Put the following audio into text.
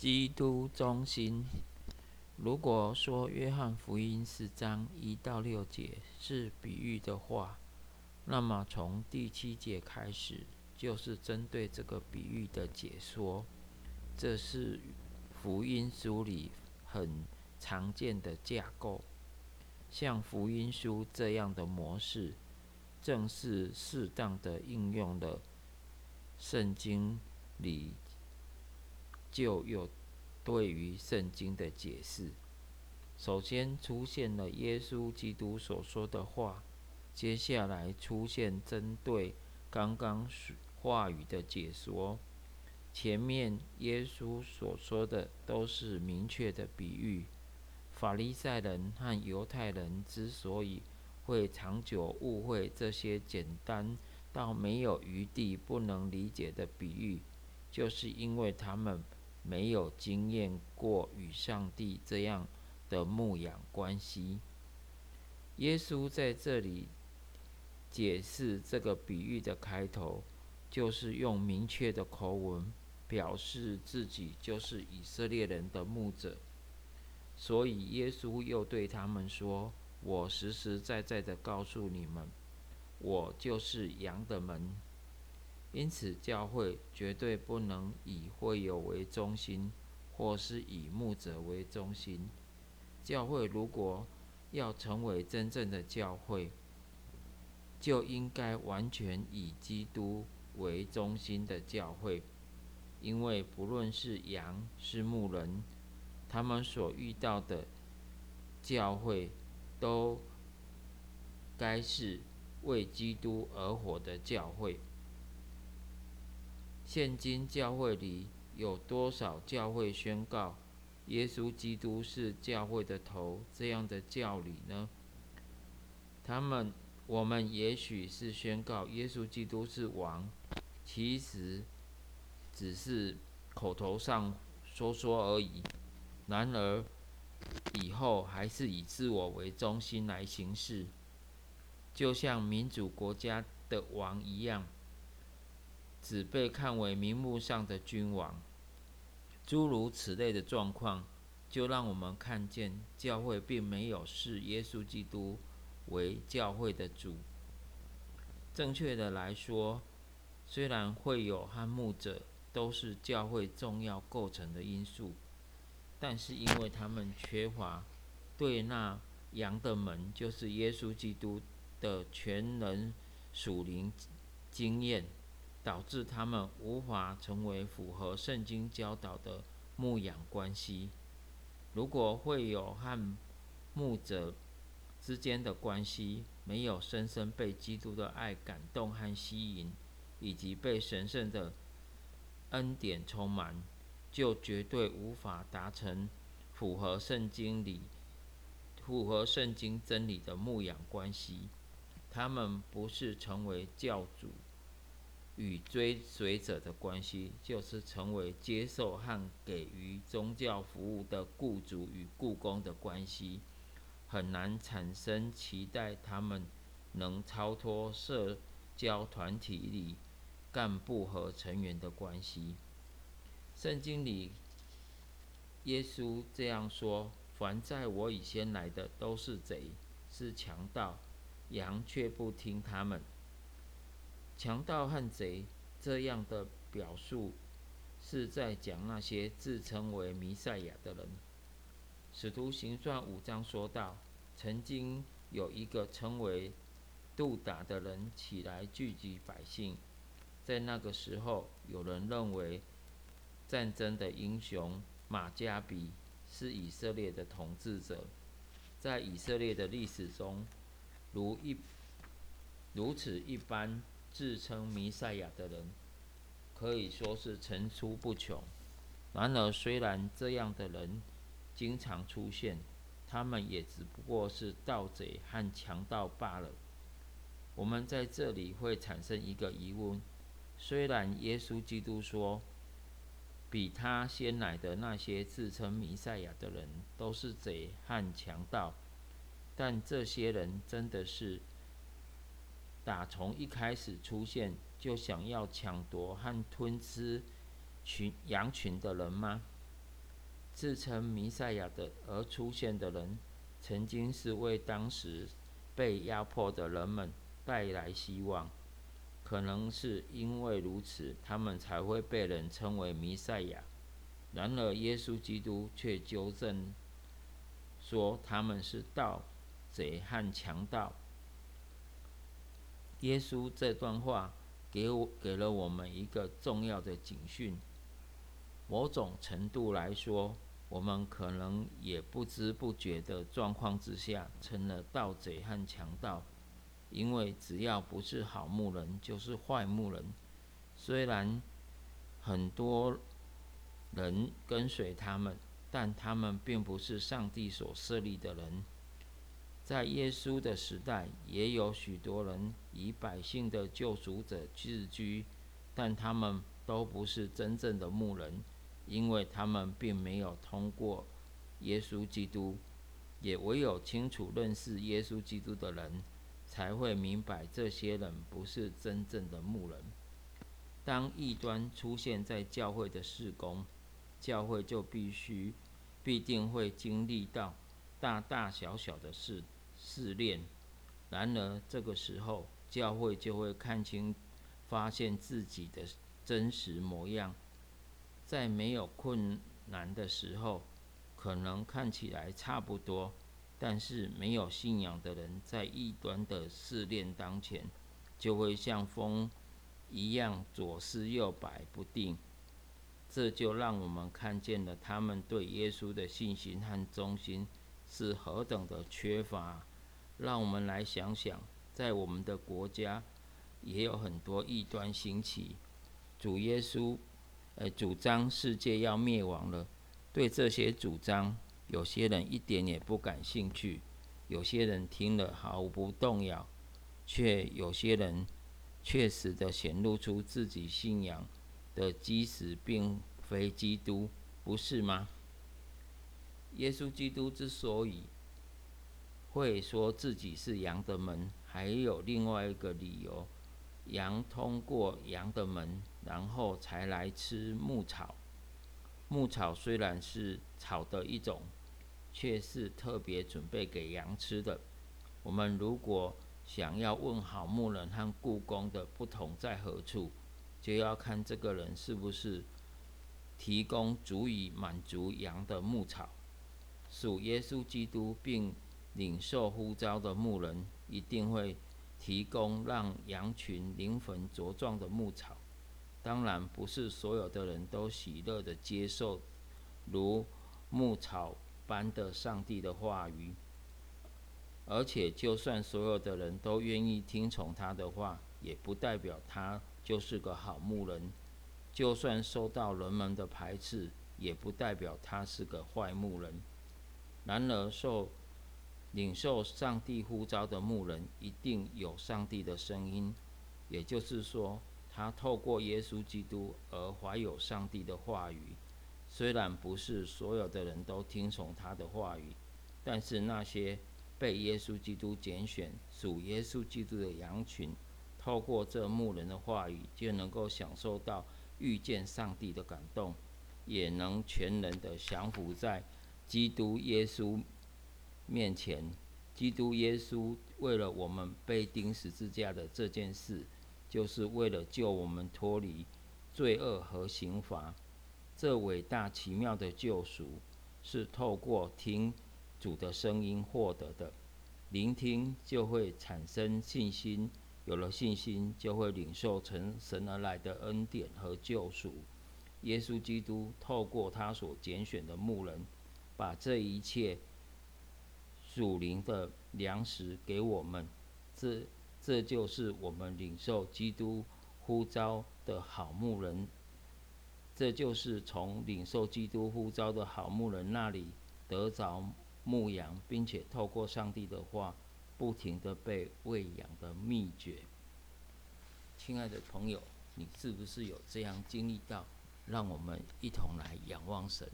基督中心。如果说约翰福音四章一到六节是比喻的话，那么从第七节开始就是针对这个比喻的解说。这是福音书里很常见的架构。像福音书这样的模式，正是适当的应用了圣经里就有。对于圣经的解释，首先出现了耶稣基督所说的话，接下来出现针对刚刚话语的解说。前面耶稣所说的都是明确的比喻。法利赛人和犹太人之所以会长久误会这些简单到没有余地、不能理解的比喻，就是因为他们。没有经验过与上帝这样的牧养关系。耶稣在这里解释这个比喻的开头，就是用明确的口吻表示自己就是以色列人的牧者。所以耶稣又对他们说：“我实实在在的告诉你们，我就是羊的门。”因此，教会绝对不能以会友为中心，或是以牧者为中心。教会如果要成为真正的教会，就应该完全以基督为中心的教会。因为不论是羊是牧人，他们所遇到的教会，都该是为基督而活的教会。现今教会里有多少教会宣告耶稣基督是教会的头这样的教理呢？他们，我们也许是宣告耶稣基督是王，其实只是口头上说说而已。然而，以后还是以自我为中心来行事，就像民主国家的王一样。只被看为名目上的君王，诸如此类的状况，就让我们看见教会并没有视耶稣基督为教会的主。正确的来说，虽然会有和牧者都是教会重要构成的因素，但是因为他们缺乏对那羊的门，就是耶稣基督的全能属灵经验。导致他们无法成为符合圣经教导的牧养关系。如果会有和牧者之间的关系没有深深被基督的爱感动和吸引，以及被神圣的恩典充满，就绝对无法达成符合圣经里、符合圣经真理的牧养关系。他们不是成为教主。与追随者的关系，就是成为接受和给予宗教服务的雇主与雇工的关系，很难产生期待他们能超脱社交团体里干部和成员的关系。圣经里，耶稣这样说：“凡在我以先来的，都是贼，是强盗，羊却不听他们。”强盗和贼这样的表述，是在讲那些自称为弥赛亚的人。使徒行传五章说道：“曾经有一个称为杜达的人起来聚集百姓，在那个时候，有人认为战争的英雄马加比是以色列的统治者。在以色列的历史中，如一如此一般。”自称弥赛亚的人可以说是层出不穷。然而，虽然这样的人经常出现，他们也只不过是盗贼和强盗罢了。我们在这里会产生一个疑问：虽然耶稣基督说，比他先来的那些自称弥赛亚的人都是贼和强盗，但这些人真的是？打从一开始出现就想要抢夺和吞吃群羊群的人吗？自称弥赛亚的而出现的人，曾经是为当时被压迫的人们带来希望。可能是因为如此，他们才会被人称为弥赛亚。然而，耶稣基督却纠正说他们是盗贼和强盗。耶稣这段话给我给了我们一个重要的警讯。某种程度来说，我们可能也不知不觉的状况之下成了盗贼和强盗。因为只要不是好牧人，就是坏牧人。虽然很多人跟随他们，但他们并不是上帝所设立的人。在耶稣的时代，也有许多人以百姓的救赎者自居，但他们都不是真正的牧人，因为他们并没有通过耶稣基督。也唯有清楚认识耶稣基督的人。才会明白这些人不是真正的牧人。当异端出现在教会的事工，教会就必须必定会经历到大大小小的事试炼。然而这个时候，教会就会看清、发现自己的真实模样。在没有困难的时候，可能看起来差不多。但是没有信仰的人，在异端的试炼当前，就会像风一样左思右摆不定。这就让我们看见了他们对耶稣的信心和忠心是何等的缺乏。让我们来想想，在我们的国家也有很多异端兴起，主耶稣，呃，主张世界要灭亡了。对这些主张。有些人一点也不感兴趣，有些人听了毫不动摇，却有些人确实的显露出自己信仰的基石并非基督，不是吗？耶稣基督之所以会说自己是羊的门，还有另外一个理由：羊通过羊的门，然后才来吃牧草。牧草虽然是草的一种。却是特别准备给羊吃的。我们如果想要问好牧人和故宫的不同在何处，就要看这个人是不是提供足以满足羊的牧草。属耶稣基督并领受呼召的牧人，一定会提供让羊群灵魂茁壮的牧草。当然，不是所有的人都喜乐的接受如牧草。般的上帝的话语，而且就算所有的人都愿意听从他的话，也不代表他就是个好牧人；就算受到人们的排斥，也不代表他是个坏牧人。然而，受领受上帝呼召的牧人，一定有上帝的声音，也就是说，他透过耶稣基督而怀有上帝的话语。虽然不是所有的人都听从他的话语，但是那些被耶稣基督拣选、属耶稣基督的羊群，透过这牧人的话语，就能够享受到遇见上帝的感动，也能全人的降服在基督耶稣面前。基督耶稣为了我们被钉十字架的这件事，就是为了救我们脱离罪恶和刑罚。这伟大奇妙的救赎，是透过听主的声音获得的。聆听就会产生信心，有了信心，就会领受从神而来的恩典和救赎。耶稣基督透过他所拣选的牧人，把这一切属灵的粮食给我们。这这就是我们领受基督呼召的好牧人。这就是从领受基督呼召的好牧人那里得着牧羊，并且透过上帝的话，不停的被喂养的秘诀。亲爱的朋友，你是不是有这样经历到？让我们一同来仰望神。